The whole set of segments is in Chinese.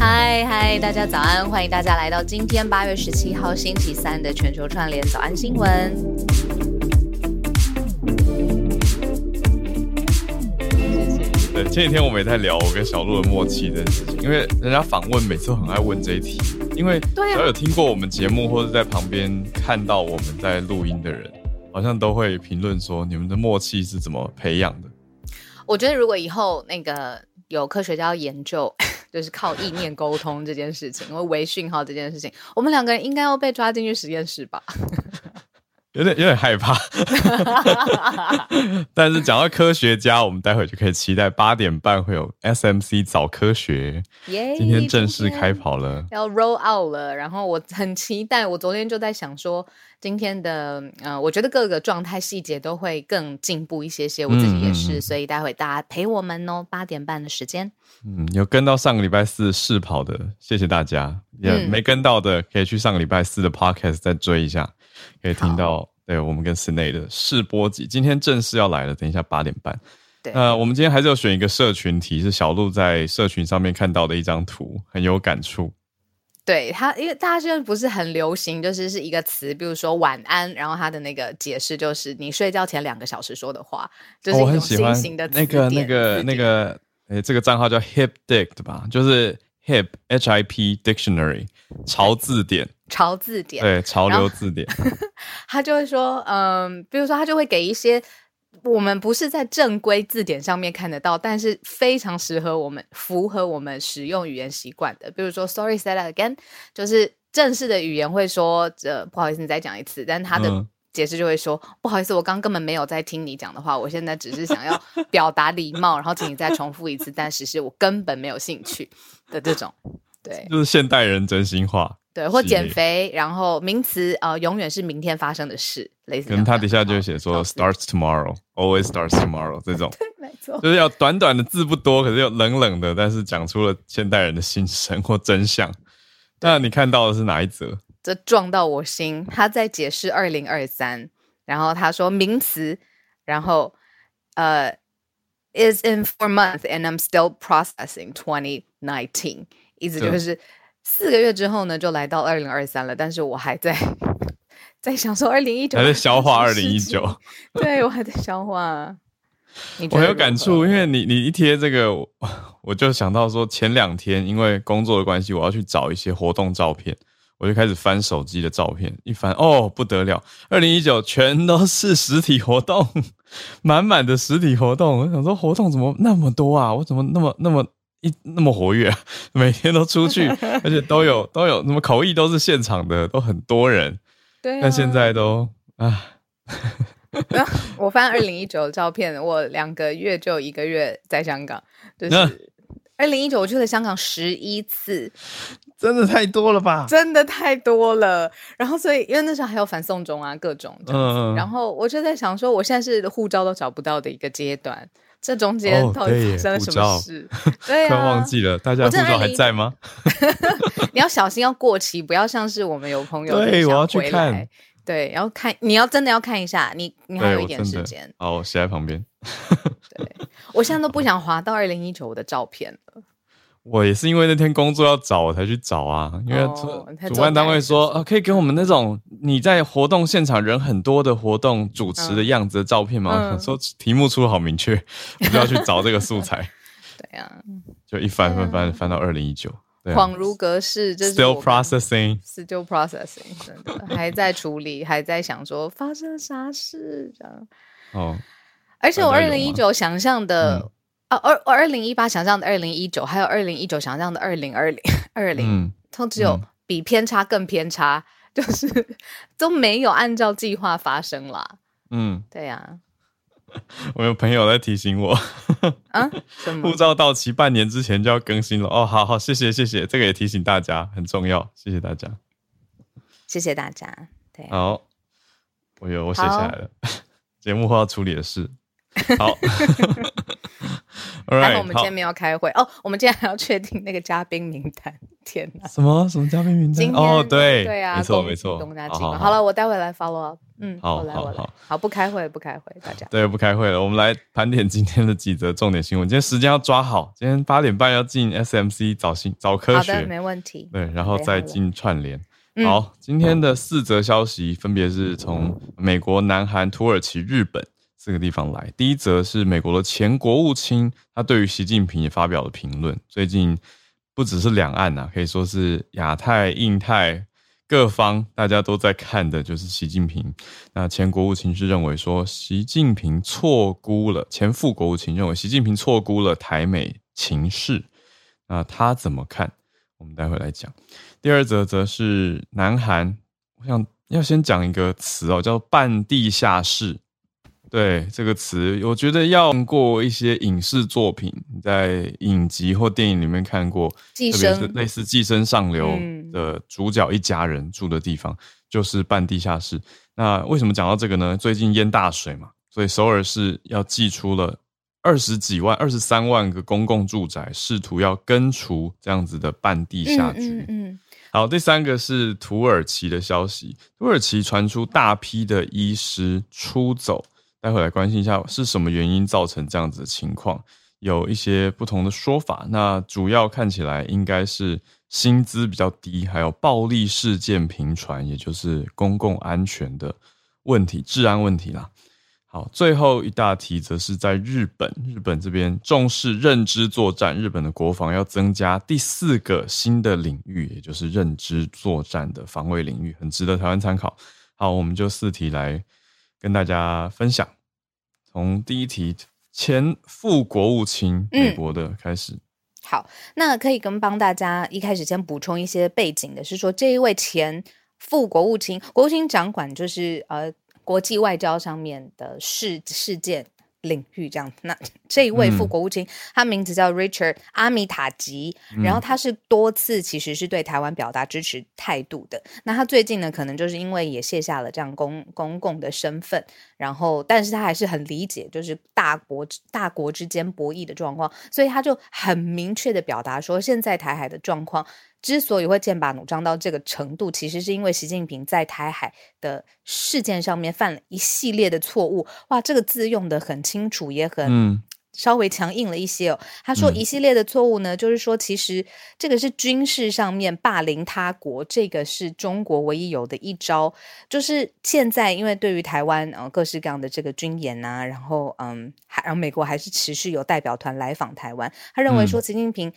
嗨嗨，大家早安！欢迎大家来到今天八月十七号星期三的全球串联早安新闻。对，前几天我们也在聊我跟小鹿的默契这件事情，因为人家访问每次都很爱问这一题，因为只要有听过我们节目或者在旁边看到我们在录音的人，好像都会评论说你们的默契是怎么培养的。我觉得如果以后那个有科学家要研究。就是靠意念沟通这件事情，因为微讯号这件事情，我们两个人应该要被抓进去实验室吧？有点有点害怕。但是讲到科学家，我们待会就可以期待八点半会有 SMC 早科学，今天正式开跑了，要 roll out 了。然后我很期待，我昨天就在想说。今天的呃，我觉得各个状态细节都会更进步一些些，我自己也是，所以待会大家陪我们哦，八点半的时间。嗯，有跟到上个礼拜四试跑的，谢谢大家。也没跟到的，可以去上个礼拜四的 podcast 再追一下，可以听到对我们跟 n a 的试播集。今天正式要来了，等一下八点半。对，呃，我们今天还是要选一个社群题，是小鹿在社群上面看到的一张图，很有感触。对他，因为大家现在不是很流行，就是是一个词，比如说晚安，然后他的那个解释就是你睡觉前两个小时说的话，就是一种新型的那个那个那个，诶，这个账号叫 Hip Dict 吧，就是 Hip H I P Dictionary 潮字典，潮字典，对，潮流字典，他就会说，嗯，比如说他就会给一些。我们不是在正规字典上面看得到，但是非常适合我们、符合我们使用语言习惯的。比如说，Sorry, say that again，就是正式的语言会说，这不好意思，你再讲一次。但他的解释就会说，不好意思，我刚根本没有在听你讲的话，我现在只是想要表达礼貌，然后请你再重复一次。但其实我根本没有兴趣的这种，对，就是现代人真心话。对，或减肥，然后名词呃，永远是明天发生的事，类似。可能他底下就写说 starts tomorrow，always starts tomorrow 这种，对，没错，就是要短短的字不多，可是又冷冷的，但是讲出了现代人的心声或真相。那你看到的是哪一则？这撞到我心。他在解释二零二三，然后他说名词，然后呃，is in four months and I'm still processing twenty nineteen，意思就是。四个月之后呢，就来到二零二三了。但是我还在 在享受二零一九，还在消化二零一九。对我还在消化。我很有感触，因为你你一贴这个，我就想到说，前两天因为工作的关系，我要去找一些活动照片，我就开始翻手机的照片，一翻哦不得了，二零一九全都是实体活动，满满的实体活动。我想说，活动怎么那么多啊？我怎么那么那么？一那么活跃，每天都出去，而且都有都有什么口译都是现场的，都很多人。对，但现在都啊，我翻二零一九的照片，我两个月就一个月在香港，就是二零一九我去了香港十一次，真的太多了吧？真的太多了。然后所以因为那时候还有反送中啊，各种，嗯，然后我就在想说，我现在是护照都找不到的一个阶段。这中间到底发生了什么事？对啊，忘记了，大家护照还在吗？你要小心，要过期，不要像是我们有朋友对，我要去看，对，然后看，你要真的要看一下，你你还有一点时间，好，我写在旁边。对，我现在都不想滑到二零一九的照片了。我也是因为那天工作要找，我才去找啊。因为主办单位说，呃，可以给我们那种你在活动现场人很多的活动主持的样子的照片吗？说题目出的好明确，我就要去找这个素材。对呀，就一翻翻翻翻到二零一九，恍如隔世。就是 Still processing，still processing，真的还在处理，还在想说发生了啥事这样。哦，而且我二零一九想象的。啊，二二零一八想象的二零一九，还有二零一九想象的二零二零二零，都只有比偏差更偏差，就是 都没有按照计划发生啦。嗯，对呀。我有朋友在提醒我，啊，护照到期半年之前就要更新了。哦，好好，谢谢谢谢，这个也提醒大家很重要，谢谢大家，谢谢大家。对，好，我有我写下来了，节目后要处理的事。好，还好我们今天没有开会哦，我们今天还要确定那个嘉宾名单。天哪，什么什么嘉宾名单？哦，对对啊，没错没错。好了，我待会来 follow up。嗯，好，来我来。好，不开会，不开会，大家。对，不开会了。我们来盘点今天的几则重点新闻。今天时间要抓好，今天八点半要进 SMC 早新早科学，没问题。对，然后再进串联。好，今天的四则消息分别是从美国、南韩、土耳其、日本。四个地方来。第一则是美国的前国务卿，他对于习近平也发表了评论。最近不只是两岸呐，可以说是亚太、印太各方大家都在看的，就是习近平。那前国务卿是认为说，习近平错估了前副国务卿认为习近平错估了台美情势。那他怎么看？我们待会来讲。第二则则是南韩，我想要先讲一个词哦，叫半地下室。对这个词，我觉得要过一些影视作品，在影集或电影里面看过，特别是类似《寄生上流》的主角一家人住的地方，就是半地下室。那为什么讲到这个呢？最近淹大水嘛，所以首尔市要寄出了二十几万、二十三万个公共住宅，试图要根除这样子的半地下局。嗯，好，第三个是土耳其的消息，土耳其传出大批的医师出走。待会来关心一下是什么原因造成这样子的情况，有一些不同的说法。那主要看起来应该是薪资比较低，还有暴力事件频传，也就是公共安全的问题、治安问题啦。好，最后一大题则是在日本，日本这边重视认知作战，日本的国防要增加第四个新的领域，也就是认知作战的防卫领域，很值得台湾参考。好，我们就四题来。跟大家分享，从第一题前副国务卿美国的开始。好，那可以跟帮大家一开始先补充一些背景的是说，这一位前副国务卿，国务卿掌管就是呃国际外交上面的事事件。领域这样，那 这一位副国务卿，他名字叫 Richard 阿米塔吉，然后他是多次其实是对台湾表达支持态度的。那他最近呢，可能就是因为也卸下了这样公公共的身份，然后但是他还是很理解，就是大国大国之间博弈的状况，所以他就很明确的表达说，现在台海的状况。之所以会剑拔弩张到这个程度，其实是因为习近平在台海的事件上面犯了一系列的错误。哇，这个字用的很清楚，也很稍微强硬了一些哦。他说一系列的错误呢，就是说其实这个是军事上面霸凌他国，这个是中国唯一有的一招。就是现在因为对于台湾呃各式各样的这个军演啊，然后嗯，还然后美国还是持续有代表团来访台湾，他认为说习近平。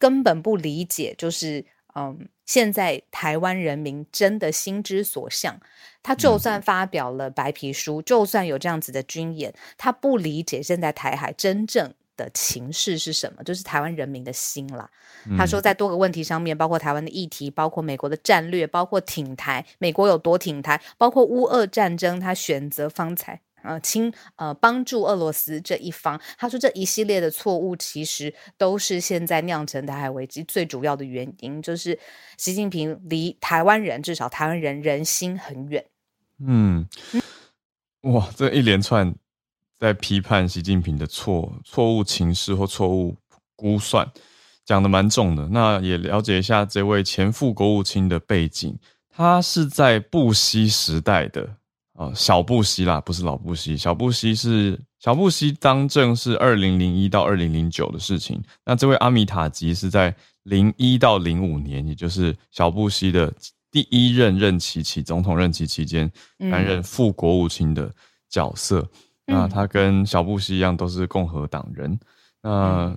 根本不理解，就是嗯，现在台湾人民真的心之所向。他就算发表了白皮书，就算有这样子的军演，他不理解现在台海真正的情势是什么，就是台湾人民的心啦。他说，在多个问题上面，包括台湾的议题，包括美国的战略，包括挺台，美国有多挺台，包括乌俄战争，他选择方才。呃，亲，呃，帮助俄罗斯这一方，他说这一系列的错误，其实都是现在酿成台海危机最主要的原因，就是习近平离台湾人，至少台湾人人心很远。嗯，哇，这一连串在批判习近平的错错误情势或错误估算，讲的蛮重的。那也了解一下这位前副国务卿的背景，他是在布希时代的。哦，小布希啦，不是老布希。小布希是小布希当政是二零零一到二零零九的事情。那这位阿米塔吉是在零一到零五年，也就是小布希的第一任任期期总统任期期间，担任副国务卿的角色。那他跟小布希一样，都是共和党人。那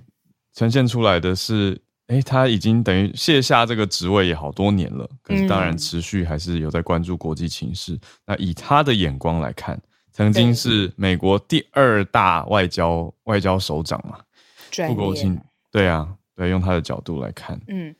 呈现出来的是。哎，他已经等于卸下这个职位也好多年了，可是当然持续还是有在关注国际情势。那以他的眼光来看，曾经是美国第二大外交外交首长嘛，不国务卿，对啊，对，用他的角度来看，嗯，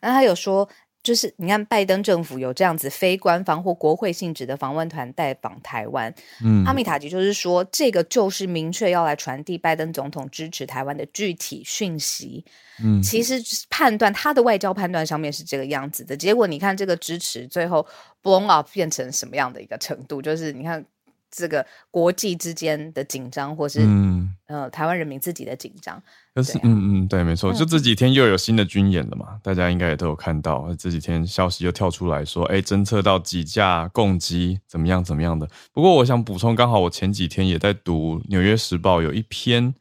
那他有说。就就是你看拜登政府有这样子非官方或国会性质的访问团带访台湾，嗯阿米塔吉就是说，这个就是明确要来传递拜登总统支持台湾的具体讯息。嗯其实判断他的外交判断上面是这个样子的，结果你看这个支持最后 blown up 变成什么样的一个程度？就是你看这个国际之间的紧张，或是、嗯，呃台湾人民自己的紧张。可是啊嗯嗯对，没错，嗯就这几天又有新的军演了嘛，大家应该也都有看到，这几天消息又跳出来说，哎，侦测到几架共机怎么样怎么样的。不过我想补充，刚好我前几天也在读《纽约时报》有一篇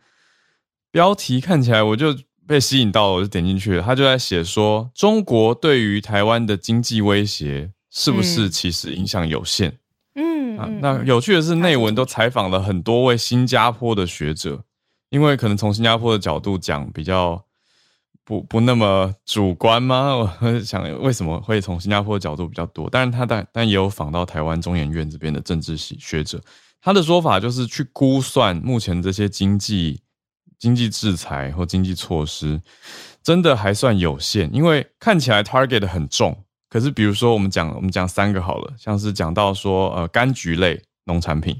标题，看起来我就被吸引到了，我就点进去了，他就在写说，中国对于台湾的经济威胁是不是嗯其实影响有限？嗯嗯那有趣的是，内文都采访了很多位新加坡的学者，因为可能从新加坡的角度讲，比较不不那么主观吗？我会想为什么会从新加坡的角度比较多？但是，他但但也有访到台湾中研院这边的政治系学者，他的说法就是去估算目前这些经济经济制裁或经济措施，真的还算有限，因为看起来 target 很重。可是，比如说我们讲我们讲三个好了，像是讲到说呃柑橘类农产品，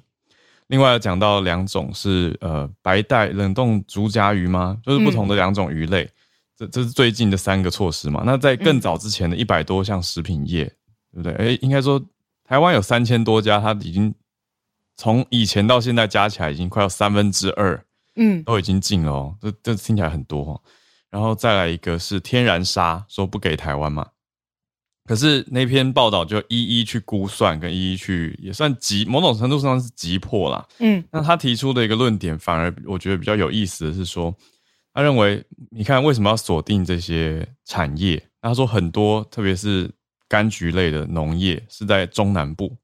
另外讲到两种是呃白带冷冻竹荚鱼吗？就是不同的两种鱼类，这这是最近的三个措施嘛。那在更早之前的一百多项食品业，对不对？诶，应该说台湾有三千多家，它已经从以前到现在加起来已经快要三分之二嗯都已经进了哦，这这听起来很多哦。然后再来一个是天然砂，说不给台湾嘛。可是那篇报道就一一去估算，跟一一去也算急，某种程度上是急迫啦。嗯那他提出的一个论点，反而我觉得比较有意思的是说，他认为你看为什么要锁定这些产业？他说很多，特别是柑橘类的农业是在中南部。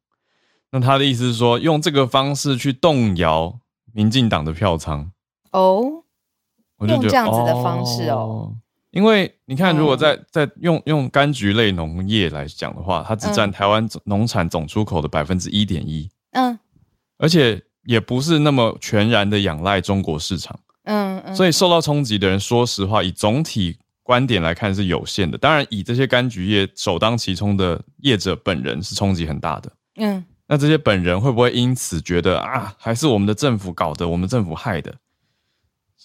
那他的意思是说，用这个方式去动摇民进党的票仓。哦，用这样子的方式哦因为你看，如果嗯。在在用用柑橘类农业来讲的话，它只占嗯。台湾总农产总出口的百分之一点一，嗯。而且也不是那么全然的仰赖中国市场，嗯嗯，所以受到冲击的人，说实话，以总体观点来看是有限的。当然，以这些柑橘业首当其冲的业者本人是冲击很大的。嗯。那这些本人会不会因此觉得啊，还是我们的政府搞的，我们政府害的？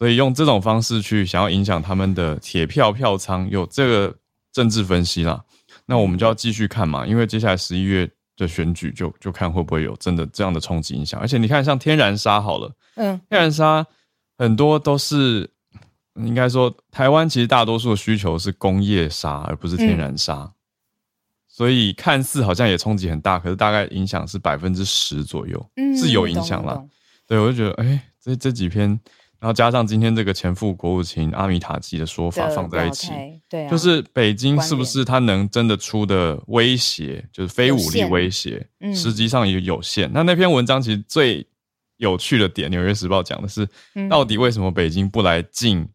所以用这种方式去想要影响他们的铁票票仓，有这个政治分析啦。那我们就要继续看嘛，因为接下来十一月的选举就就看会不会有真的这样的冲击影响。而且你看，像天然砂好了，嗯天然砂很多都是应该说，台湾其实大多数的需求是工业砂，而不是天然砂。所以看似好像也冲击很大，可是大概影响是百分之十左右，嗯，是有影响啦。对，我就觉得，哎、这这几篇，然后加上今天这个前副国务卿阿米塔基的说法放在一起，对啊，就是北京是不是它能真的出的威胁，就是非武力威胁，嗯实际上也有限。那那篇文章其实最有趣的点，《纽约时报》讲的是，嗯到底为什么北京不来进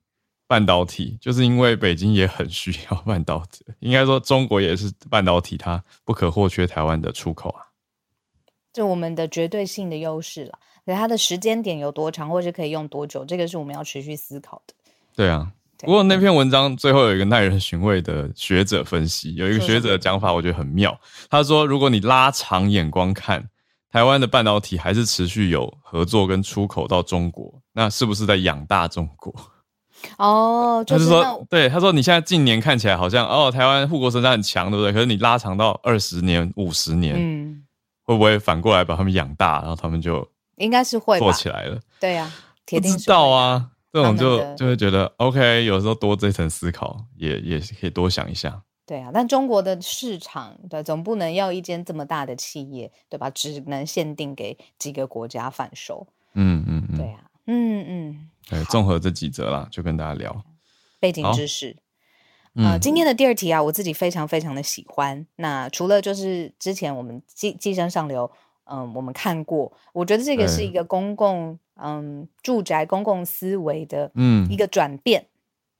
半导体？就是因为北京也很需要半导体，应该说中国也是半导体它不可或缺台湾的出口啊。就我们的绝对性的优势了。可是它的时间点有多长，或者可以用多久，这个是我们要持续思考的。对啊，不过那篇文章最后有一个耐人寻味的学者分析，有一个学者的讲法，我觉得很妙。他说，如果你拉长眼光看，台湾的半导体还是持续有合作跟出口到中国，那是不是在养大中国？哦，就是那说，对，他说你现在近年看起来好像哦，台湾护国神山很强，对不对？可是你拉长到二十年、五十年，嗯，会不会反过来把他们养大，然后他们就应该是会做？起来了？对呀、铁定知。道啊，这种就就会觉得 OK，有时候多这层思考，也也可以多想一下。对啊，但中国的市场，对，总不能要一间这么大的企业，对吧？只能限定给几个国家贩售。嗯嗯嗯，对啊，嗯嗯，对，综合这几则啦，就跟大家聊。背景知识。呃，嗯，今天的第二题啊，我自己非常非常的喜欢。那除了就是之前我们寄寄生上流，嗯，我们看过，我觉得这个是一个公共嗯住宅公共思维的嗯。一个转变。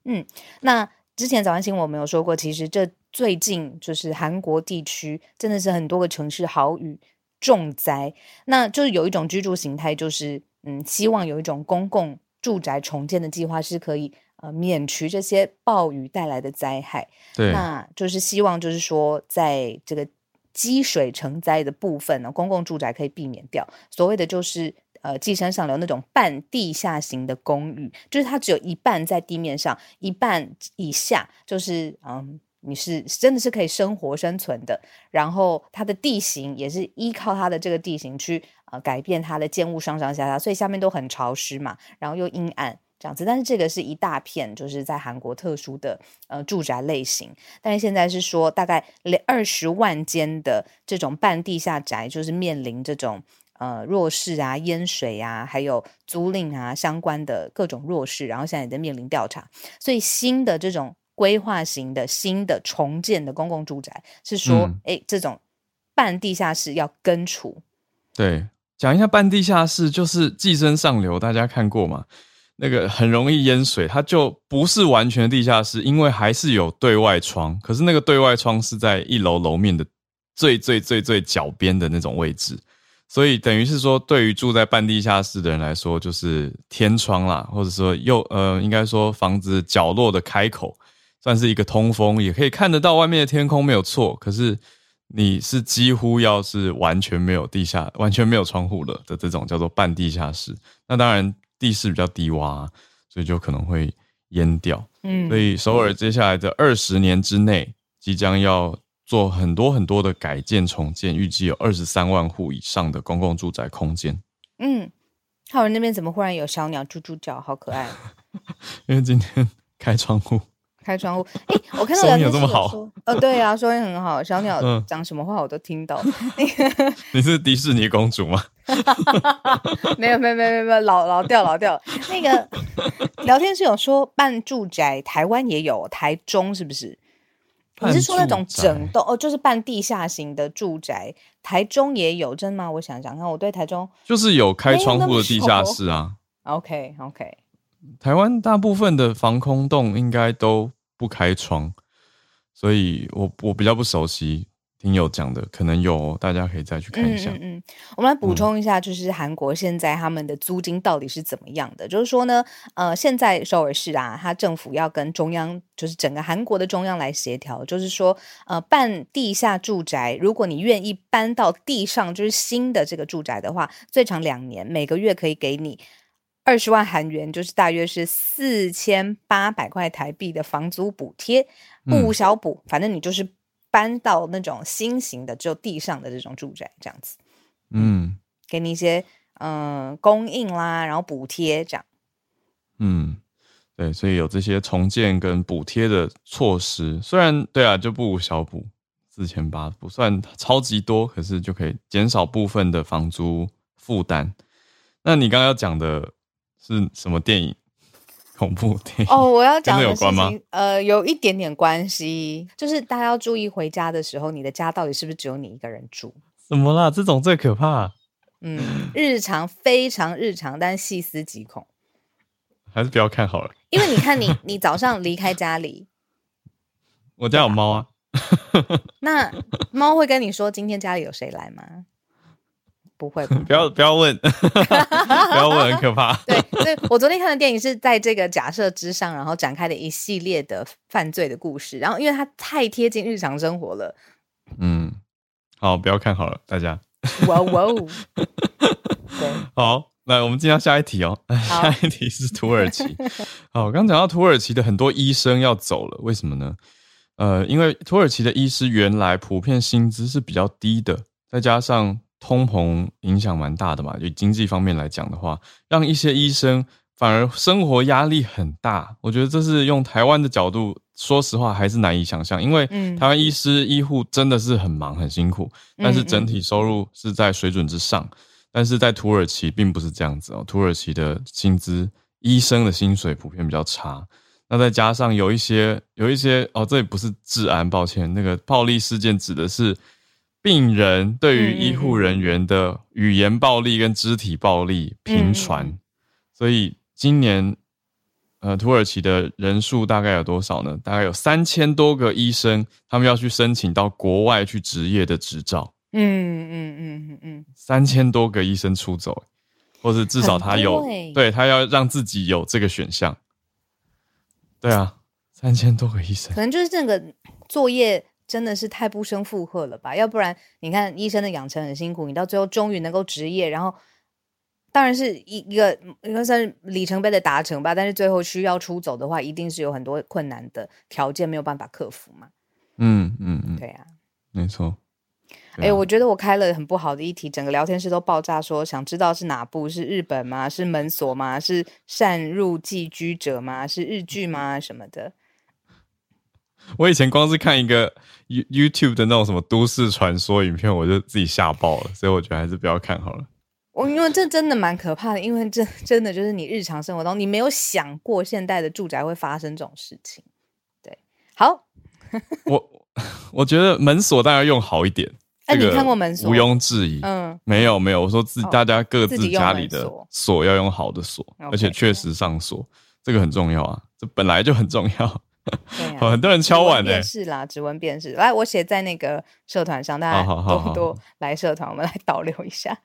嗯，那之前早安新闻我们有说过，其实这最近就是韩国地区真的是很多个城市豪雨重灾，那就是有一种居住形态，就是嗯，希望有一种公共住宅重建的计划是可以呃免除这些暴雨带来的灾害。对，那就是希望就是说，在这个积水成灾的部分呢，公共住宅可以避免掉。所谓的就是呃，寄生上流那种半地下型的公寓，就是它只有一半在地面上，一半以下就是嗯。你是真的是可以生活生存的，然后它的地形也是依靠它的这个地形去呃改变它的建物上上下下，所以下面都很潮湿嘛，然后又阴暗这样子。但是这个是一大片，就是在韩国特殊的呃住宅类型。但是现在是说大概二十万间的这种半地下宅，就是面临这种呃弱势啊、淹水啊，还有租赁啊相关的各种弱势，然后现在也在面临调查，所以新的这种。规划型的新的重建的公共住宅是说，哎，这种半地下室要根除。对，讲一下半地下室，就是寄生上流，大家看过吗？那个很容易淹水，它就不是完全地下室，因为还是有对外窗，可是那个对外窗是在一楼楼面的最最最最角边的那种位置，所以等于是说，对于住在半地下室的人来说，就是天窗啦，或者说又呃，应该说房子角落的开口。算是一个通风，也可以看得到外面的天空，没有错。可是你是几乎要是完全没有地下、完全没有窗户了的这种叫做半地下室。那当然地势比较低洼，所以就可能会淹掉。嗯，所以首尔接下来的二十年之内，即将要做很多很多的改建重建，预计有二十三万户以上的公共住宅空间。嗯，浩文那边怎么忽然有小鸟啾啾叫，好可爱。因为今天开窗户。开窗户，哎，我看到收音有这么好？呃，对啊，收音很好。小 鸟讲什么话我都听到。你是迪士尼公主吗？没有，没有，没有，没有，老老掉，老掉。那个 聊天室有说半住宅，台湾也有，台中是不是？你是说那种整栋哦，就是半地下型的住宅？台中也有，真的吗？我想想看，我对台中就是有开窗户的地下室啊。OK，OK。台湾大部分的防空洞应该都不开窗，所以我我比较不熟悉。听友讲的可能有，大家可以再去看一下。嗯，我们来补充一下，就是韩国现在他们的租金到底是怎么样的？就是说呢，呃，现在首尔市啊，它政府要跟中央，就是整个韩国的中央来协调，就是说，呃，办地下住宅，如果你愿意搬到地上，就是新的这个住宅的话，最长两年，每个月可以给你。二十万韩元就是大约是四千八百块台币的房租补贴，不小补，反正你就是搬到那种新型的只有地上的这种住宅这样子，嗯，给你一些嗯供应啦，然后补贴这样，嗯，对，所以有这些重建跟补贴的措施，虽然对啊就不无小补，四千八不算超级多，可是就可以减少部分的房租负担。那你刚刚要讲的。是什么电影？恐怖电影哦！我要讲的事情，呃，有一点点关系，就是大家要注意回家的时候，你的家到底是不是只有你一个人住？怎么啦？这种最可怕。嗯，日常非常日常，但细思极恐，还是不要看好了。因为你看，你 你早上离开家里，我家有猫啊。那猫会跟你说今天家里有谁来吗？不会，不要不要问，不要问，很可怕。对，所以我昨天看的电影是在这个假设之上，然后展开的一系列的犯罪的故事。然后，因为它太贴近日常生活了。嗯，好，不要看好了，大家。哇哇哦！对，好，来我们进到下一题哦。下一题是土耳其。好，刚讲到土耳其的很多医生要走了，为什么呢？呃，因为土耳其的医师原来普遍薪资是比较低的，再加上。通膨影响蛮大的嘛，就经济方面来讲的话，让一些医生反而生活压力很大。我觉得这是用台湾的角度，说实话还是难以想象，因为台湾医师医护真的是很忙很辛苦，但是整体收入是在水准之上。但是在土耳其并不是这样子哦，土耳其的薪资，医生的薪水普遍比较差。那再加上有一些有一些哦，这也不是治安，抱歉，那个暴力事件指的是。病人对于医护人员的语言暴力跟肢体暴力频传，所以今年呃土耳其的人数大概有多少呢？大概有三千多个医生，他们要去申请到国外去执业的执照。嗯嗯嗯嗯嗯，三千多个医生出走，或是至少他有，对他要让自己有这个选项。对啊，三千多个医生可，能就是这个作业真的是太不生负荷了吧？要不然你看医生的养成很辛苦，你到最后终于能够执业，然后当然是一一个应该算是里程碑的达成吧。但是最后需要出走的话，一定是有很多困难的条件没有办法克服嘛。嗯嗯嗯，对啊。没错。哎、我觉得我开了很不好的一题，整个聊天室都爆炸说，想知道是哪部？是日本吗？是门锁吗？是擅入寄居者吗？是日剧吗？什么的？我以前光是看一个 You YouTube 的那种什么都市传说影片，我就自己吓爆了，所以我觉得还是不要看好了。我因为这真的蛮可怕的，因为这真的就是你日常生活中你没有想过现代的住宅会发生这种事情。对，好，我我觉得门锁当然用好一点，哎你这个看过门锁毋庸置疑。嗯，没有没有，我说自哦大家各自家里的锁锁要用好的锁而且确实上锁，这个很重要啊，这本来就很重要。对啊。很多人敲碗欸呢、辨识啦，指纹辨识。来，我写在那个社团上，大家多多来社团，我们来导流一下。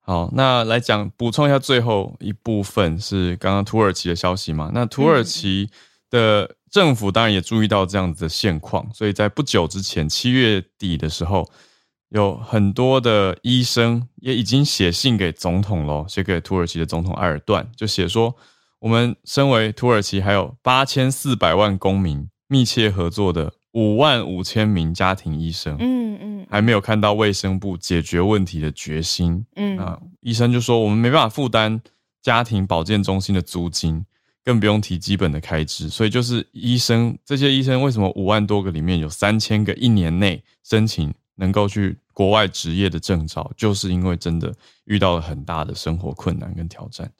好，那来讲补充一下最后一部分是刚刚土耳其的消息嘛？那土耳其的政府当然也注意到这样子的现况，所以在不久之前七月底的时候，有很多的医生也已经写信给总统咯，写给土耳其的总统埃尔段，就写说我们身为土耳其还有八千四百万公民密切合作的五万五千名家庭医生，嗯嗯还没有看到卫生部解决问题的决心。嗯啊，医生就说我们没办法负担家庭保健中心的租金，更不用提基本的开支。所以就是医生这些医生为什么五万多个里面有三千个一年内申请能够去国外执业的证照，就是因为真的遇到了很大的生活困难跟挑战。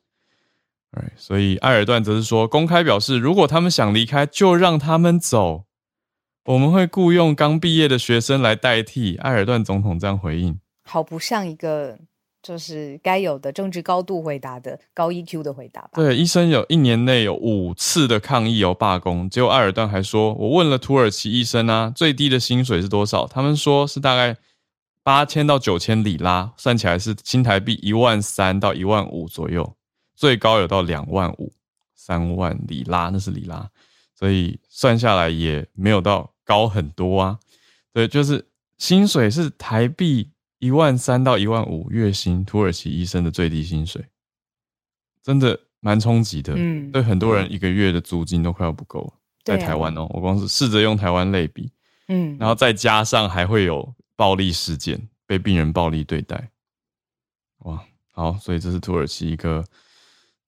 哎，所以埃尔段则是说，公开表示，如果他们想离开，就让他们走。我们会雇佣刚毕业的学生来代替。埃尔段总统这样回应。好不像一个就是该有的政治高度回答的高 EQ 的回答吧？对，医生有一年内有五次的抗议有罢工，结果埃尔段还说，我问了土耳其医生啊，最低的薪水是多少？他们说是大概八千到九千里拉，算起来是新台币一万三到一万五左右，最高有到两万五，三万里拉，那是里拉，所以算下来也没有到高很多啊。对，就是薪水是台币一万三到一万五月薪，土耳其医生的最低薪水，真的蛮冲击的。嗯对很多人一个月的租金都快要不够了，在台湾哦，我光是试着用台湾类比，嗯，然后再加上还会有暴力事件，被病人暴力对待，哇，好，所以这是土耳其一个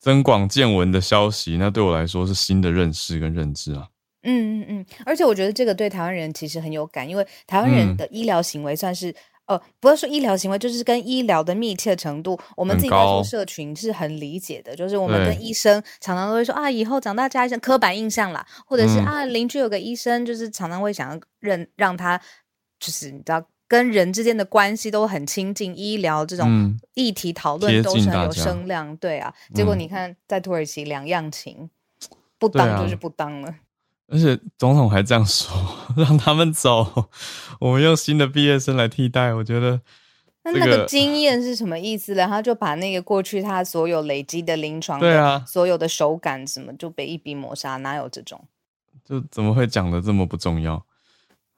增广见闻的消息，那对我来说是新的认识跟认知啊。嗯嗯嗯，而且我觉得这个对台湾人其实很有感，因为台湾人嗯的医疗行为算是。呃，不要说医疗行为，就是跟医疗的密切程度，我们自己在做高社群是很理解的。就是我们对跟医生常常都会说啊，以后长大加医生，刻板印象啦，或者是、嗯啊，邻居有个医生，就是常常会想要认让他，就是你知道跟人之间的关系都很亲近，医疗这种嗯议题讨论都是很有声量，对啊。结果嗯你看，在土耳其两样情，不当就是不当了。而且总统还这样说，让他们走，我们用新的毕业生来替代，我觉得这那那个个经验是什么意思呢？他就把那个过去他所有累积的临床的对啊所有的手感什么就被一笔抹杀，哪有这种？就怎么会讲的这么不重要？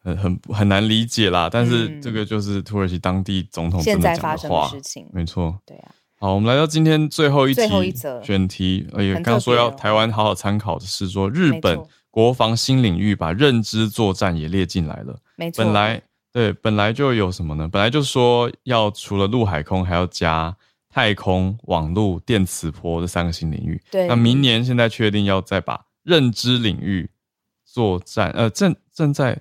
很很很难理解啦。但是嗯这个就是土耳其当地总统现在发生的话事情，没错。对啊，好，我们来到今天最后一题最后一则选题，呃，也很刚说要台湾好好参考的是说，日本国防新领域把认知作战也列进来了。没错。本来对，本来就有什么呢？本来就说要除了陆海空，还要加太空、网络、电磁波这三个新领域。对那明年现在确定要再把认知领域作战，呃，正正在，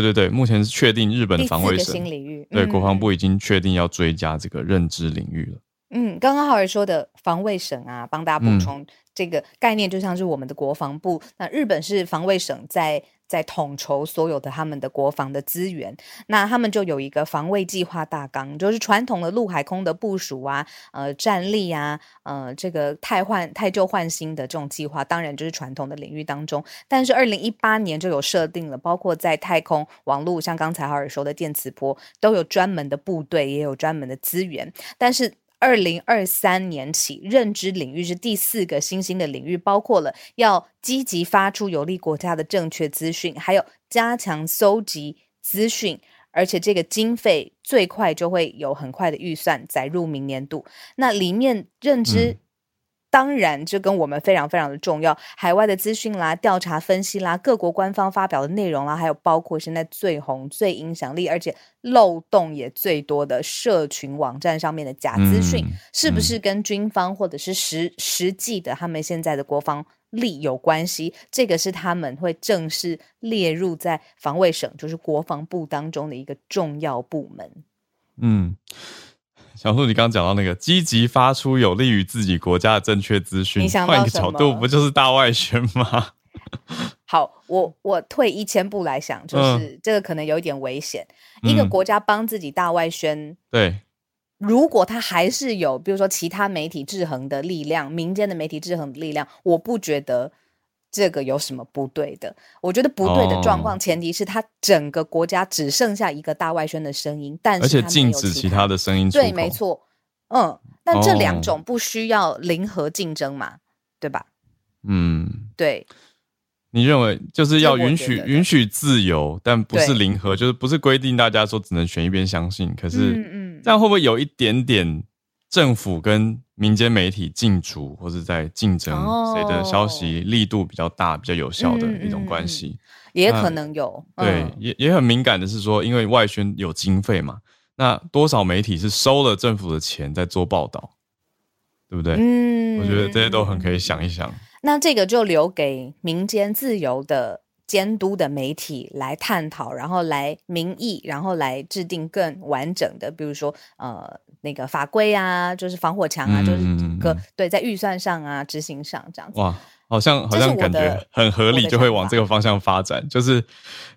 对对对，目前是确定日本防卫省新领域，对，嗯国防部已经确定要追加这个认知领域了。嗯，刚刚浩儿说的防卫省啊，帮大家补嗯充、这个概念，就像是我们的国防部。那日本是防卫省在在统筹所有的他们的国防的资源，那他们就有一个防卫计划大纲，就是传统的陆海空的部署啊，呃，战力啊，呃，这个汰换汰旧换新的这种计划，当然就是传统的领域当中。但是二零一八年就有设定了，包括在太空、网络，像刚才浩尔说的电磁波，都有专门的部队，也有专门的资源。但是二零二三年起，认知领域是第四个新兴的领域，包括了要积极发出有利国家的正确资讯，还有加强搜集资讯，而且这个经费最快就会有很快的预算载入明年度。那里面认知。当然，这跟我们非常非常的重要。海外的资讯啦、调查分析啦、各国官方发表的内容啦，还有包括现在最红、最影响力，而且漏洞也最多的社群网站上面的假资讯，是不是跟军方或者是实实际的他们现在的国防力有关系？这个是他们会正式列入在防卫省，就是国防部当中的一个重要部门。嗯。小树，你刚刚讲到那个积极发出有利于自己国家的正确资讯，换一个角度，不就是大外宣吗？好，我我退一千步来想，就是这个可能有一点危险。一个国家帮自己大外宣，对，如果他还是有，比如说其他媒体制衡的力量，民间的媒体制衡的力量，我不觉得。这个有什么不对的？我觉得不对的状况，前提是他整个国家只剩下一个大外宣的声音，但是而且禁止其他的声音。对，没错，嗯，但这两种不需要零和竞争嘛，对吧？嗯，对。你认为就是要允许允许自由，但不是零和，就是不是规定大家说只能选一边相信？可是，嗯嗯，这样会不会有一点点政府跟？民间媒体竞逐或者在竞争谁的消息力度比较大、比较有效的一种关系，也可能有。对，也也很敏感的是说，因为外宣有经费嘛，那多少媒体是收了政府的钱在做报道，对不对？嗯，我觉得这些都很可以想一想。那这个就留给民间自由的。监督的媒体来探讨，然后来民意，然后来制定更完整的，比如说呃那个法规啊，就是防火墙啊，就是个对在预算上啊、执行上这样子。哇，好像好像感觉很合理，就会往这个方向发展。就是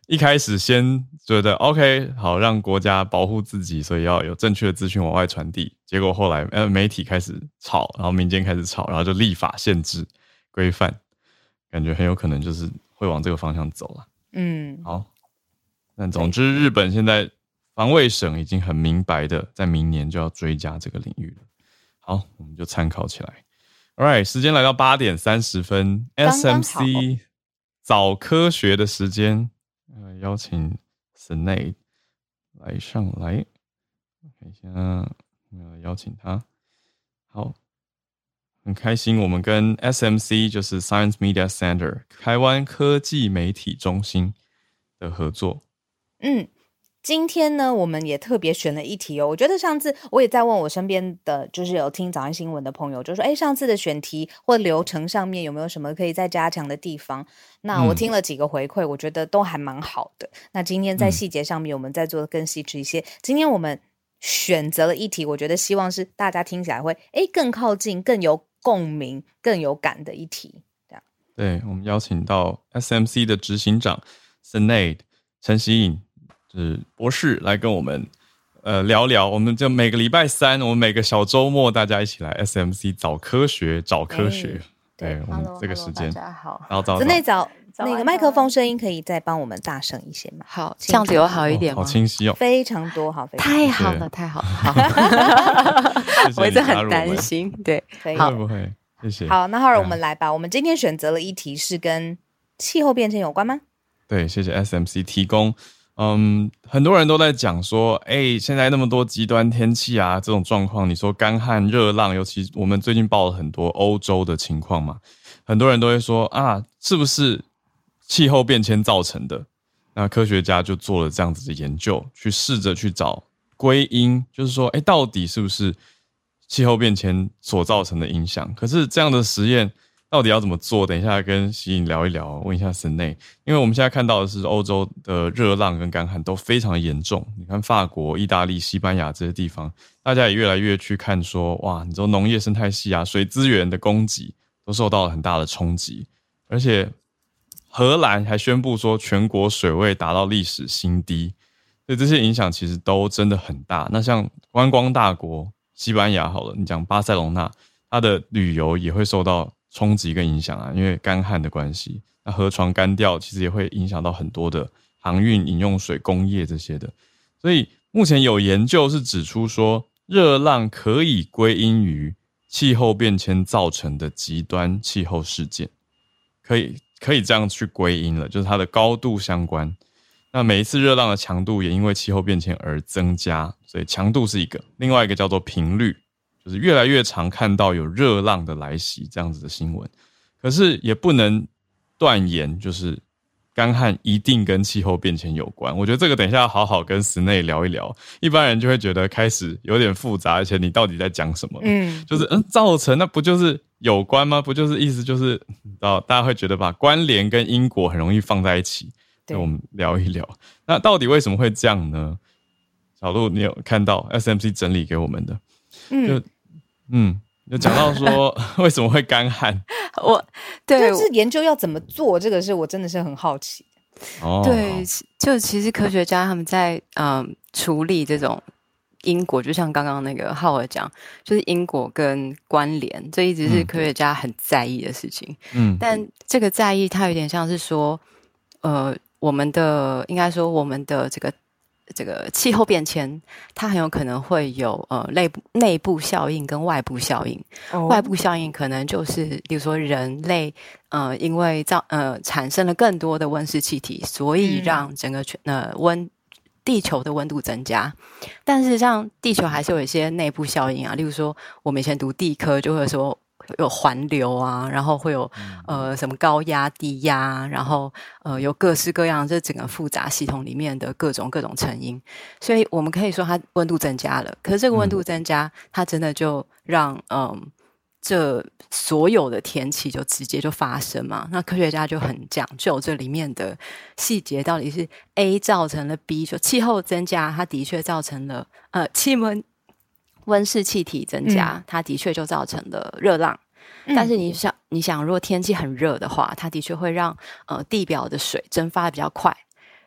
一开始先觉得 OK，好让国家保护自己，所以要有正确的资讯往外传递。结果后来呃媒体开始吵，然后民间开始吵，然后就立法限制规范，感觉很有可能就是。会往这个方向走了。嗯，好。那总之，日本现在防卫省已经很明白的，在明年就要追加这个领域了。好，我们就参考起来。All right，时间来到八点三十分，SMC 早科学的时间。呃，邀请 s n a 来上来，看一下，呃，邀请他。好。很开心，我们跟 SMC 就是 Science Media Center 台湾科技媒体中心的合作。嗯，今天呢，我们也特别选了一题哦。我觉得上次我也在问我身边的，就是有听早安新闻的朋友，就说：“哎，上次的选题或流程上面有没有什么可以再加强的地方？”那我听了几个回馈，我觉得都还蛮好的。那今天在细节上面，我们再做的更细致一些。今天我们选择了一题，我觉得希望是大家听起来会哎更靠近、更有。共鸣更有感的一题，这样。对，我们邀请到 SMC 的执行长 Senade 陈希颖，是博士来跟我们呃聊聊。我们就每个礼拜三，我们每个小周末，大家一起来 SMC 找科学，找科学。对，我们这个时间，大家好。然后早内早那个麦克风声音可以再帮我们大声一些吗？好，这样子有好一点吗？好清晰哦，非常多，好，太好了，太好了。我一直很担心，对，会不会？谢谢。好，那浩然，我们来吧。我们今天选择了一题是跟气候变迁有关吗？对，谢谢 SMC 提供。嗯，很多人都在讲说，哎，现在那么多极端天气啊，这种状况，你说干旱、热浪，尤其我们最近报了很多欧洲的情况嘛，很多人都会说啊，是不是气候变迁造成的？那科学家就做了这样子的研究，去试着去找归因，就是说，哎，到底是不是气候变迁所造成的影响？可是这样的实验。到底要怎么做？等一下跟喜颖聊一聊，问一下森内，因为我们现在看到的是欧洲的热浪跟干旱都非常严重。你看法国、意大利、西班牙这些地方，大家也越来越去看说，哇，你说农业生态系啊，水资源的供给都受到了很大的冲击。而且荷兰还宣布说，全国水位达到历史新低，所以这些影响其实都真的很大。那像观光大国西班牙，好了，你讲巴塞隆纳，它的旅游也会受到。冲击跟影响啊，因为干旱的关系，那河床干掉，其实也会影响到很多的航运、饮用水、工业这些的。所以目前有研究是指出说，热浪可以归因于气候变迁造成的极端气候事件，可以可以这样去归因了，就是它的高度相关。那每一次热浪的强度也因为气候变迁而增加，所以强度是一个，另外一个叫做频率，就是越来越常看到有热浪的来袭这样子的新闻。可是也不能断言，就是干旱一定跟气候变迁有关。我觉得这个等一下要好好跟室内聊一聊。一般人就会觉得开始有点复杂，而且你到底在讲什么？嗯，就是嗯，造成那不就是有关吗？不就是意思就是哦，大家会觉得把关联跟因果很容易放在一起。那我们聊一聊，那到底为什么会这样呢？小鹿，你有看到 SMC 整理给我们的？嗯嗯。就讲到说 为什么会干旱，我对就是研究要怎么做，这个是我真的是很好奇。哦，对，就其实科学家他们在嗯处理这种因果，就像刚刚那个浩尔讲，就是因果跟关联，这一直是科学家很在意的事情。嗯，但这个在意，它有点像是说，呃，我们的应该说我们的这个。这个气候变迁，它很有可能会有呃内部内部效应跟外部效应。外部效应可能就是，比如说人类呃因为造呃产生了更多的温室气体，所以让整个全呃温地球的温度增加。但是像地球还是有一些内部效应啊，例如说我们以前读地科就会说。有环流啊，然后会有呃什么高压、低压，然后呃有各式各样这整个复杂系统里面的各种各种成因，所以我们可以说它温度增加了。可是这个温度增加，它真的就让嗯这所有的天气就直接就发生嘛？那科学家就很讲究这里面的细节，到底是 A 造成了 B，就气候增加，它的确造成了呃气温。温室气体增加，它的确就造成了热浪。但是你想，你想，如果天气很热的话，它的确会让呃地表的水蒸发的比较快，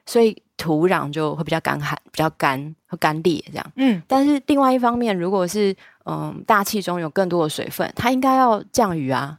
所以土壤就会比较干旱、比较干会干裂这样。嗯。但是另外一方面，如果是嗯大气中有更多的水分，它应该要降雨啊。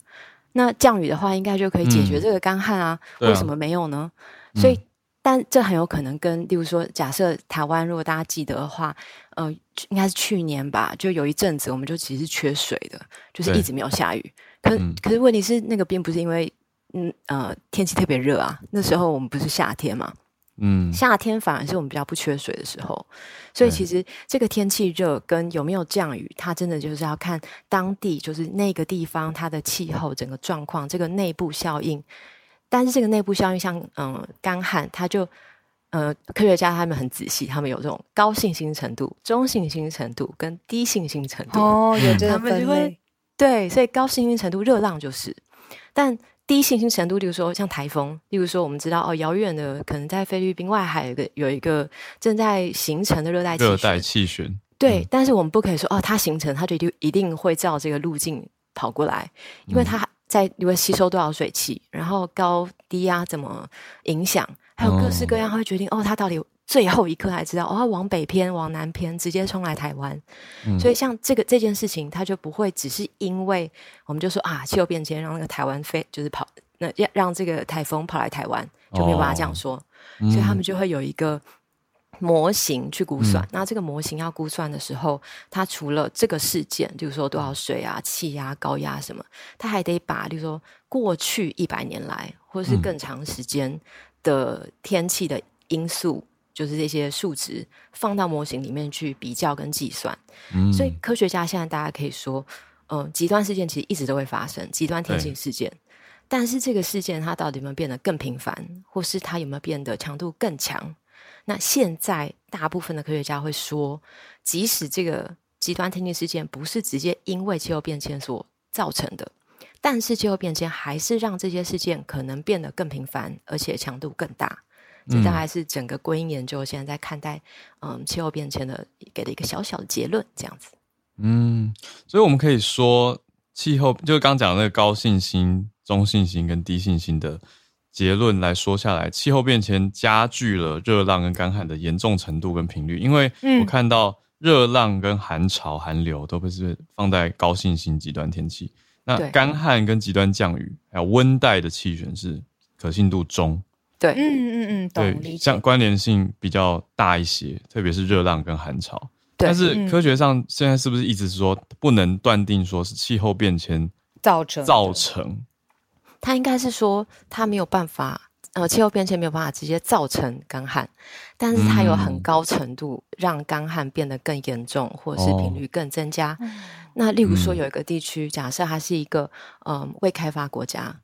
那降雨的话，应该就可以解决这个干旱啊。为什么没有呢？所以。但这很有可能跟，例如说，假设台湾，如果大家记得的话，呃，应该是去年吧，就有一阵子，我们就其实是缺水的，就是一直没有下雨。可可是问题是，那个并不是因为，嗯呃，天气特别热啊，那时候我们不是夏天嘛，嗯，夏天反而是我们比较不缺水的时候。所以其实这个天气热跟有没有降雨，它真的就是要看当地，就是那个地方它的气候整个状况，这个内部效应。但是这个内部效应，像嗯干旱，它就呃科学家他们很仔细，他们有这种高信心程度、中信心程度跟低信心程度哦，有这个分类。对，所以高信心程度热浪就是，但低信心程度，例如说像台风，例如说我们知道哦，遥远的可能在菲律宾外海有个有一个正在形成的热带热带气旋。对，但是我们不可以说哦，它形成它就一定一定会照这个路径跑过来，因为它。在你会吸收多少水汽，然后高低压怎么影响，还有各式各样会决定哦，它到底最后一刻才知道哦，往北偏往南偏直接冲来台湾，所以像这个这件事情，它就不会只是因为我们就说啊气候变迁让那个台湾飞就是跑那让让这个台风跑来台湾就没有办法这样说，所以他们就会有一个。模型去估算，那这个模型要估算的时候，它除了这个事件，比如说多少水啊、气压、高压什么，它还得把，比如说过去一百年来或者是更长时间的天气的因素，就是这些数值放到模型里面去比较跟计算。所以科学家现在大家可以说，嗯，极端事件其实一直都会发生，极端天气事件，但是这个事件它到底有没有变得更频繁，或是它有没有变得强度更强？那现在大部分的科学家会说，即使这个极端天气事件不是直接因为气候变迁所造成的，但是气候变迁还是让这些事件可能变得更频繁，而且强度更大。这大概是整个归因研究现在在看待嗯气候变迁的给的一个小小的结论，这样子。嗯，所以我们可以说，气候就是刚讲那个高信心、中信心跟低信心的。结论来说下来，气候变迁加剧了热浪跟干旱的严重程度跟频率。因为我看到热浪跟寒潮、寒流都不是放在高信心极端天气，那干旱跟极端降雨还有温带的气旋是可信度中。对，嗯嗯嗯，对，像关联性比较大一些，特别是热浪跟寒潮。但是科学上现在是不是一直说不能断定说是气候变迁造成造成？他应该是说他没有办法，呃，气候变迁没有办法直接造成干旱，但是它有很高程度让干旱变得更严重，或者是频率更增加。那例如说有一个地区，假设它是一个嗯未开发国家。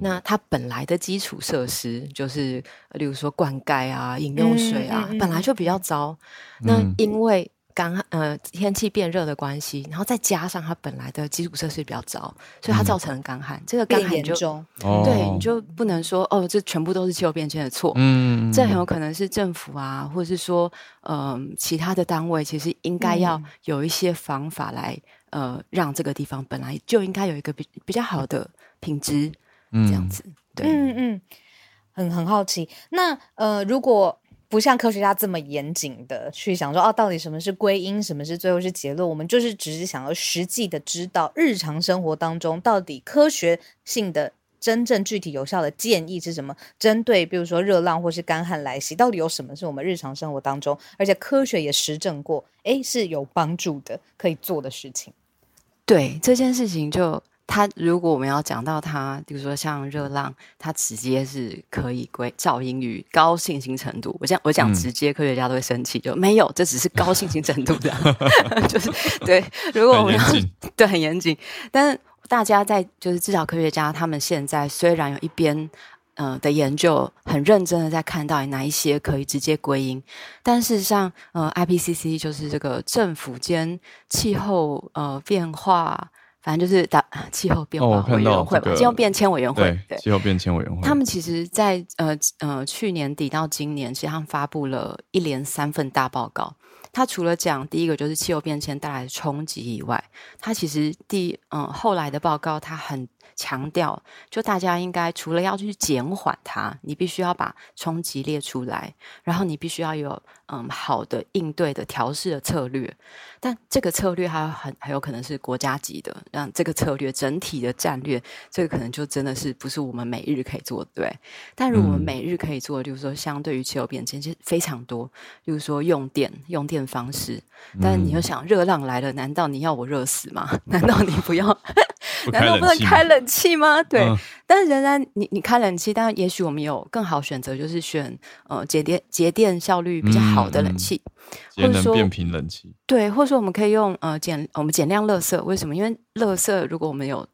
那它本来的基础设施就是，例如说灌溉啊、饮用水啊，本来就比较糟。那因为干呃天气变热的关系，然后再加上它本来的基础设施比较糟，所以它造成了干旱。这个干旱就对，你就不能说哦，这全部都是气候变迁的错。嗯，这很有可能是政府啊，或者是说嗯其他的单位，其实应该要有一些方法来呃让这个地方本来就应该有一个比比较好的品质。这样子，对，嗯嗯，很很好奇。那呃，如果不像科学家这么严谨的去想说，哦，到底什么是归因，什么是最后是结论？我们就是只是想要实际的知道日常生活当中到底科学性的真正具体有效的建议是什么？针对比如说热浪或是干旱来袭，到底有什么是我们日常生活当中，而且科学也实证过，哎，是有帮助的，可以做的事情。对这件事情就。它如果我们要讲到它，比如说像热浪，它直接是可以归噪音与高信心程度。我讲我讲直接，科学家都会生气，就没有，这只是高信心程度的，就是对。如果我们要对很严谨，但是大家在就是至少科学家他们现在虽然有一边呃的研究很认真的在看到哪一些可以直接归因，但事实上呃 IPCC 就是这个政府间气候呃变化。反正就是打 气候变化委员会，气候变迁委员会，对，气候变迁委员会。他们其实，在呃呃去年底到今年，其实他们发布了一连三份大报告。他除了讲第一个就是气候变迁带来的冲击以外，他其实第嗯后来的报告，他很。强调，就大家应该除了要去减缓它，你必须要把冲击列出来，然后你必须要有嗯好的应对的调试的策略。但这个策略它很很有可能是国家级的，让这个策略整体的战略，这个可能就真的是不是我们每日可以做的。对，但如果我们每日可以做，就是说相对于气候变迁，其实非常多，比如说用电、用电方式。但你又想热浪来了，难道你要我热死吗？难道你不要？难道不能开冷气吗？对，但是仍然你你开冷气，但也许我们有更好选择，就是选呃节电节电效率比较好的冷气，或者说变频冷气。对，或者说我们可以用呃减我们减量垃圾。为什么？因为垃圾如果我们有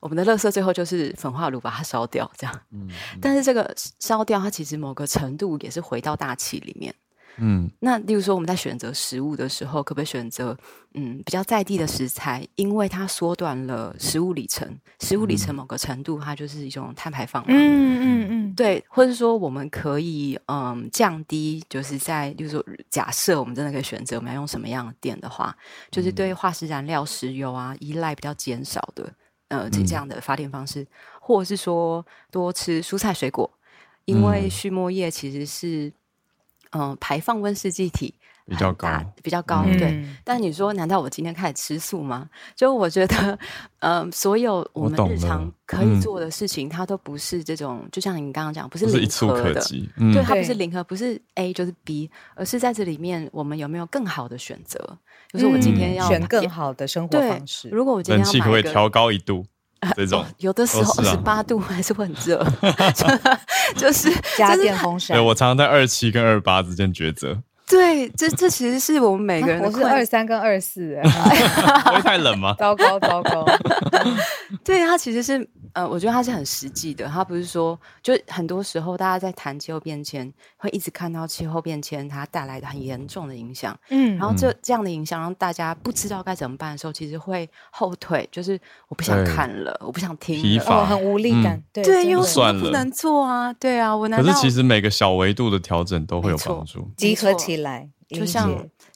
我们的垃圾，最后就是焚化炉把它烧掉，这样。嗯，但是这个烧掉，它其实某个程度也是回到大气里面。嗯，那例如说我们在选择食物的时候，可不可以选择嗯比较在地的食材？因为它缩短了食物里程，食物里程某个程度它就是一种碳排放嘛。嗯嗯嗯，对，或者说我们可以嗯降低，就是在例如说假设我们真的可以选择我们要用什么样的电的话，就是对化石燃料、石油啊依赖比较减少的呃这样的发电方式，或者是说多吃蔬菜水果，因为畜牧业其实是。嗯，排放温室气体比较高，比较高。对，但你说，难道我今天开始吃素吗？就我觉得，嗯，所有我们日常可以做的事情，它都不是这种，就像你刚刚讲，不是零和的，对，它不是零和，不是 A 就是 B，而是在这里面，我们有没有更好的选择？就是我今天要选更好的生活方式。如果我今天冷气可不可以调高一度？这种有的时候二十八度还是会很热 就是加电风扇。对我常常在二七跟二八之间抉择。对，这这其实是我们每个人。我是二三跟二四，不会太冷吗？糟糕糟糕。对，它其实是呃，我觉得它是很实际的。它不是说，就很多时候大家在谈气候变迁，会一直看到气候变迁它带来的很严重的影响。嗯，然后这这样的影响让大家不知道该怎么办的时候，其实会后退，就是我不想看了，我不想听了，很无力感。对，因为什么不能做啊？对啊，我可是其实每个小维度的调整都会有帮助，集合起来。来，就像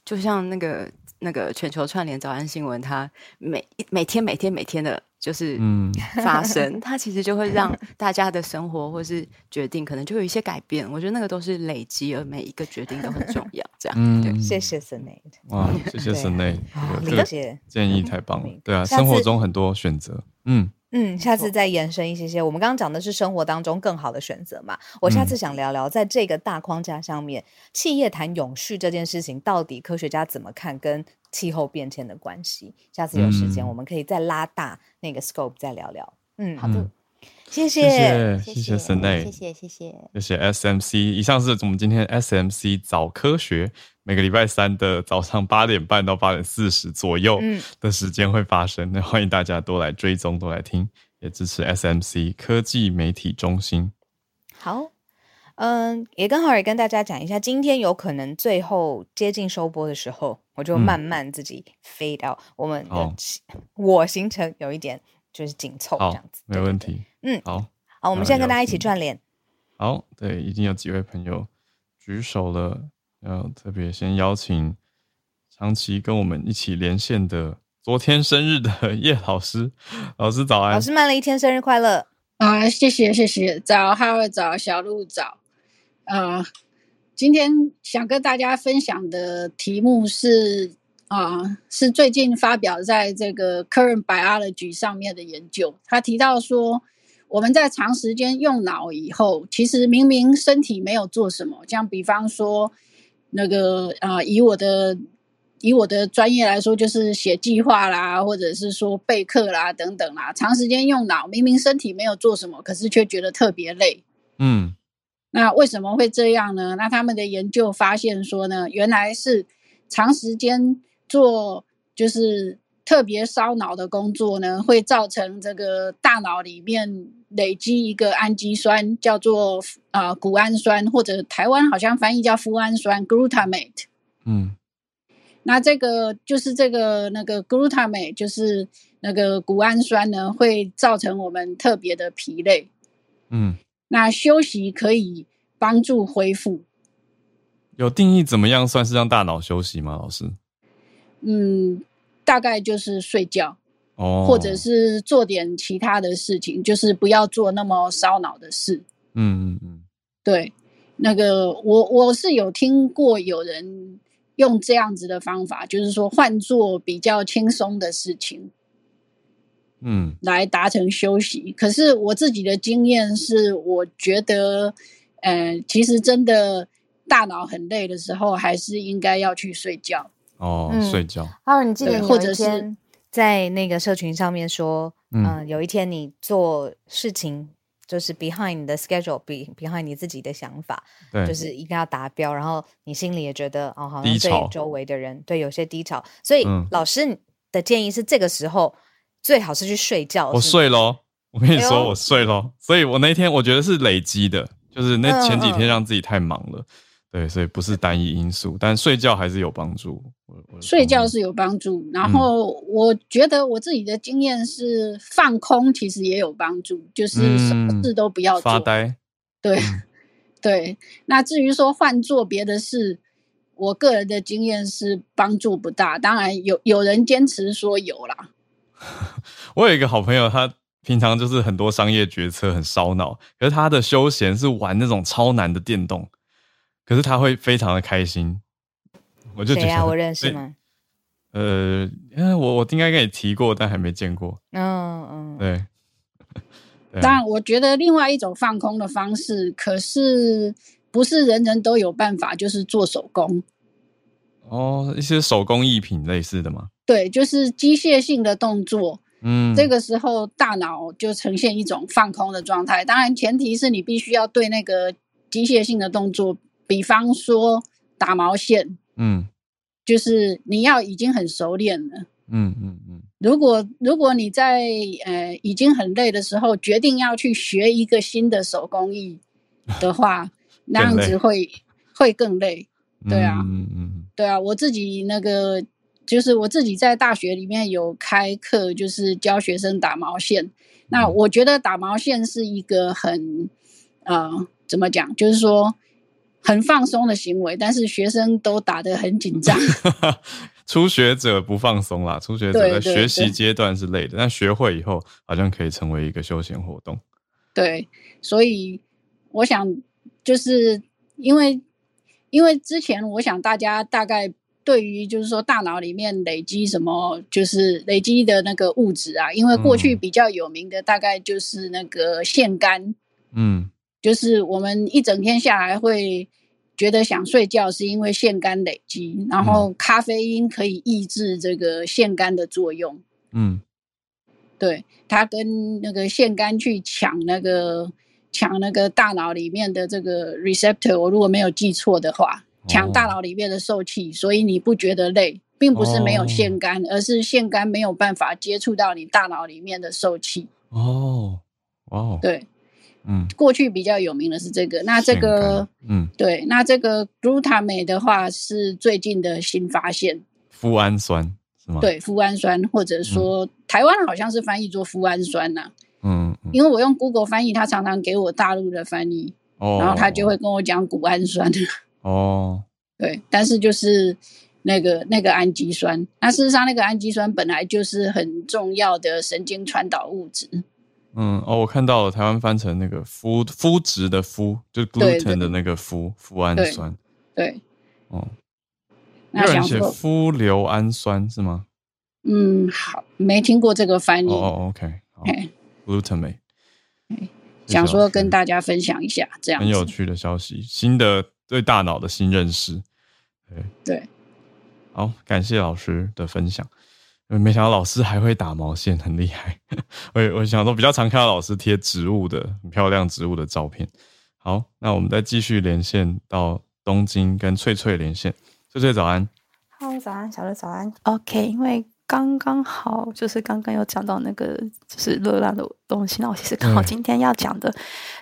就像那个那个全球串联早安新闻，它每每天每天每天的，就是嗯 发生，它其实就会让大家的生活或是决定，可能就有一些改变。我觉得那个都是累积，而每一个决定都很重要。这样，对，谢谢 s n a 哇，谢谢 s n a 理解建议太棒了。对啊，生活中很多选择，嗯。嗯，下次再延伸一些些。我们刚刚讲的是生活当中更好的选择嘛，我下次想聊聊在这个大框架上面，企业谈永续这件事情，到底科学家怎么看跟气候变迁的关系？下次有时间我们可以再拉大那个 scope 再聊聊。嗯，好的，谢谢谢谢神内，谢谢谢谢谢谢 SMC。以上是我们今天 SMC 早科学。每个礼拜三的早上八点半到八点四十左右的时间会发生，那欢迎大家多来追踪，多来听，也支持 SMC 科技媒体中心。好，嗯，也刚好也跟大家讲一下，今天有可能最后接近收播的时候，我就慢慢自己飞到我们的我行程有一点就是紧凑这样子，没问题。嗯，好，好，我们现在跟大家一起转脸。好，对，已经有几位朋友举手了。要特别先邀请长期跟我们一起连线的昨天生日的 叶老师，老师早安，老师慢了一天，生日快乐啊！谢谢谢谢，早哈尔早，小鹿早，啊，今天想跟大家分享的题目是啊，是最近发表在这个 Current Biology 上面的研究，他提到说，我们在长时间用脑以后，其实明明身体没有做什么，像比方说。那个啊，以我的以我的专业来说，就是写计划啦，或者是说备课啦等等啦，长时间用脑，明明身体没有做什么，可是却觉得特别累。嗯，那为什么会这样呢？那他们的研究发现说呢，原来是长时间做就是特别烧脑的工作呢，会造成这个大脑里面。累积一个氨基酸叫做啊谷氨酸，或者台湾好像翻译叫麩氨酸 （glutamate）。嗯，那这个就是这个那个 glutamate，就是那个谷氨酸呢，会造成我们特别的疲累。嗯，那休息可以帮助恢复。有定义怎么样算是让大脑休息吗？老师？嗯，大概就是睡觉。哦，或者是做点其他的事情，就是不要做那么烧脑的事。嗯嗯嗯，对，那个我我是有听过有人用这样子的方法，就是说换做比较轻松的事情，嗯，来达成休息。可是我自己的经验是，我觉得，呃，其实真的大脑很累的时候，还是应该要去睡觉。哦，睡觉。还有，你记得或者是。在那个社群上面说，嗯，有一天你做事情就是 behind 你的 schedule，be behind 你自己的想法，对，就是一定要达标，然后你心里也觉得哦，好像对周围的人对有些低潮，所以老师的建议是这个时候最好是去睡觉。我睡喽，我跟你说我睡喽，所以我那天我觉得是累积的，就是那前几天让自己太忙了。对，所以不是单一因素，但睡觉还是有帮助。睡觉是有帮助，然后我觉得我自己的经验是放空，其实也有帮助，就是什么事都不要发呆。对，对。那至于说换做别的事，我个人的经验是帮助不大。当然有有人坚持说有啦。我有一个好朋友，他平常就是很多商业决策很烧脑，可是他的休闲是玩那种超难的电动。可是他会非常的开心，我就觉得我认识吗？呃，因为我我应该跟你提过，但还没见过。嗯嗯，对。但我觉得另外一种放空的方式，可是不是人人都有办法，就是做手工。哦，一些手工艺品类似的吗？对，就是机械性的动作。嗯，这个时候大脑就呈现一种放空的状态。当然，前提是你必须要对那个机械性的动作。比方说打毛线，嗯，就是你要已经很熟练了，嗯嗯嗯。如果如果你在呃已经很累的时候，决定要去学一个新的手工艺的话，那样子会会更累，对啊，嗯嗯，对啊。我自己那个就是我自己在大学里面有开课，就是教学生打毛线。那我觉得打毛线是一个很呃怎么讲，就是说。很放松的行为，但是学生都打得很紧张。初学者不放松啦，初学者在学习阶段是累的，但学会以后好像可以成为一个休闲活动。对，所以我想，就是因为因为之前我想大家大概对于就是说大脑里面累积什么，就是累积的那个物质啊，因为过去嗯。比较有名的大概就是那个腺苷，嗯。就是我们一整天下来会觉得想睡觉，是因为腺苷累积，然后咖啡因可以抑制这个腺苷的作用，嗯。对它跟那个腺苷去抢那个抢那个大脑里面的这个 receptor，我如果没有记错的话，抢大脑里面的受气，所以你不觉得累，并不是没有腺苷，而是腺苷没有办法接触到你大脑里面的受气。哦，哇哦，对，嗯，过去比较有名的是这个，那这个嗯，对，那这个 glutamate 的话是最近的新发现，脯氨酸是吗？，对，脯氨酸或者说、台湾好像是翻译做脯氨酸呐、嗯嗯，因为我用 Google 翻译，它常常给我大陆的翻译，哦，然后他就会跟我讲谷氨酸，哦，对，但是就是那个那个氨基酸，那事实上那个氨基酸本来就是很重要的神经传导物质，嗯哦，我看到了，台湾翻成那个麸麸质的麸，就是 gluten 的那个麸麸氨对酸。对，哦，那有人写麸硫氨酸是吗？嗯，好，没听过这个翻译，哦哦，OK，好嘿，glutamate。想说跟大大家分享一下，这样，很有趣的消息，新的对大脑的新认识。对，对，好，感谢老师的分享。呃没想到老师还会打毛线，很厉害。我也我想说，比较常看到老师贴植物的很漂亮植物的照片。好，那我们再继续连线到东京，跟翠翠连线。翠翠早安。Hello，早安，小乐早安。OK，因为刚刚好就是刚刚有讲到那个就是热浪的东西，那我其实刚好今天要讲的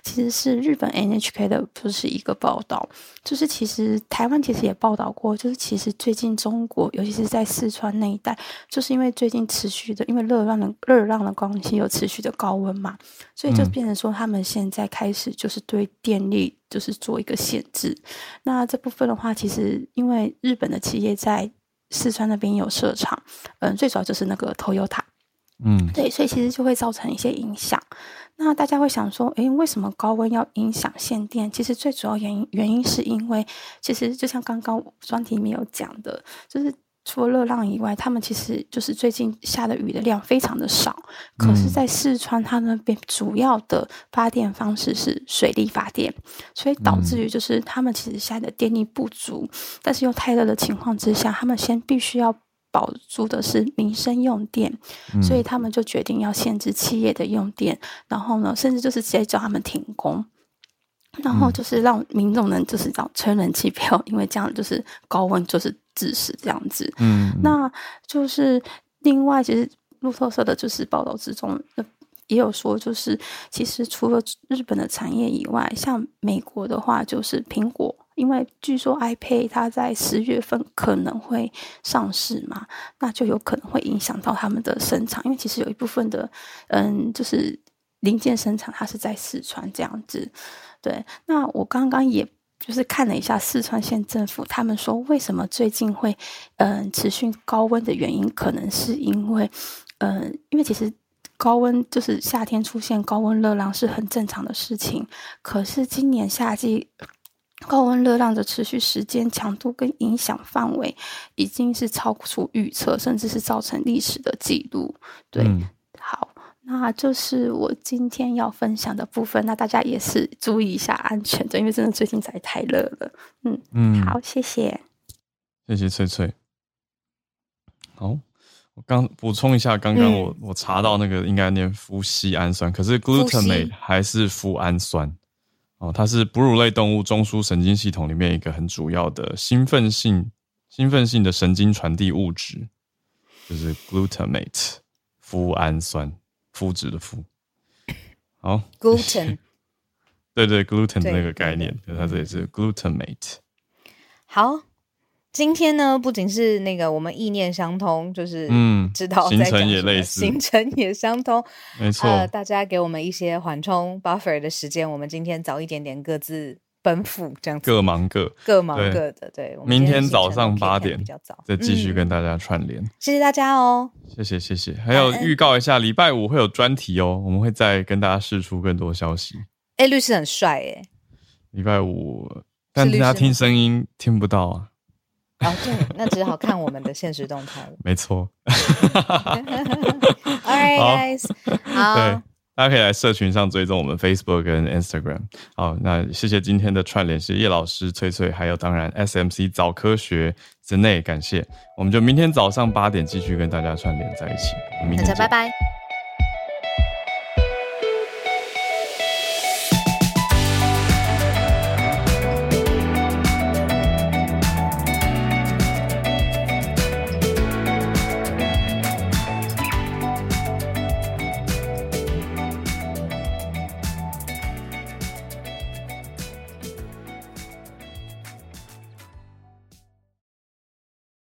其实是日本 NHK 的，就是一个报道，就是其实台湾其实也报道过，就是其实最近中国，尤其是在四川那一带，就是因为最近持续的因为热浪的热浪的关系有持续的高温嘛，所以就嗯。变成说他们现在开始就是对电力就是做一个限制。那这部分的话，其实因为日本的企业在四川那边有设厂，嗯，最主要就是那个 Toyota，嗯对，所以其实就会造成一些影响。那大家会想说，诶，为什么高温要影响限电？其实最主要原因原因是因为，其实就像刚刚专题里面有讲的，就是除了热浪以外，他们其实就是最近下的雨的量非常的少。可是，嗯在四川，它那边主要的发电方式是水力发电，所以导致于就是他们其实现在的电力不足，但是又太热的情况之下，他们先必须要。保住的是民生用电，嗯所以他们就决定要限制企业的用电，然后呢，甚至就是直接叫他们停工，然后嗯就是让民众能就是找吹冷气，不要因为这样就是高温就是致死这样子。嗯，那就是另外，其实路透社的就是报道之中，呃也有说，就是其实除了日本的产业以外，像美国的话，就是苹果，因为据说 iPad 它在十月份可能会上市嘛，那就有可能会影响到他们的生产，因为其实有一部分的，嗯，就是零件生产它是在四川这样子。对，那我刚刚也就是看了一下四川县政府，他们说为什么最近会嗯持续高温的原因，可能是因为嗯，因为其实。高温就是夏天出现高温热浪是很正常的事情，可是今年夏季高温热浪的持续时间、强度跟影响范围已经是超出预测，甚至是造成历史的记录。对，那就是我今天要分享的部分。那大家也是注意一下安全的，因为真的最近实在太热了。嗯，嗯，好，谢谢。谢谢翠翠。好，我刚补充一下，刚刚嗯我、我查到那个应该念麸西氨酸，可是 glutamate 还是麸氨酸哦，它是哺乳类动物中枢神经系统里面一个很主要的兴奋性兴奋性的神经传递物质，就是 glutamate 麸氨酸，麸质的麸。好 gluten。对对，gluten 的那个概念，对它这里是 glutamate。好，今天呢，不仅是那个我们意念相通，就是嗯知道行程也类似行程也相通。没错，呃，大家给我们一些缓冲 buffer 的时间，我们今天早一点点各自奔赴，这样子各忙各。各忙各的。对，我们明天早上八点比较早，再继续嗯跟大家串联。谢谢大家哦。谢谢谢谢，还有预告一下，礼拜五会有专题哦，我们会再跟大家释出更多消息。哎，律师很帅哎，礼拜五，但大家听声音听不到啊。哦，对，那只好看我们的现实动态了。没错。All right, 好 guys，对好，，大家可以来社群上追踪我们 Facebook 跟 Instagram。好，那谢谢今天的串联谢谢叶老师、翠翠，还有当然 SMC 早科学之内，感谢。我们就明天早上八点继续跟大家串联在一起。明天大家拜拜。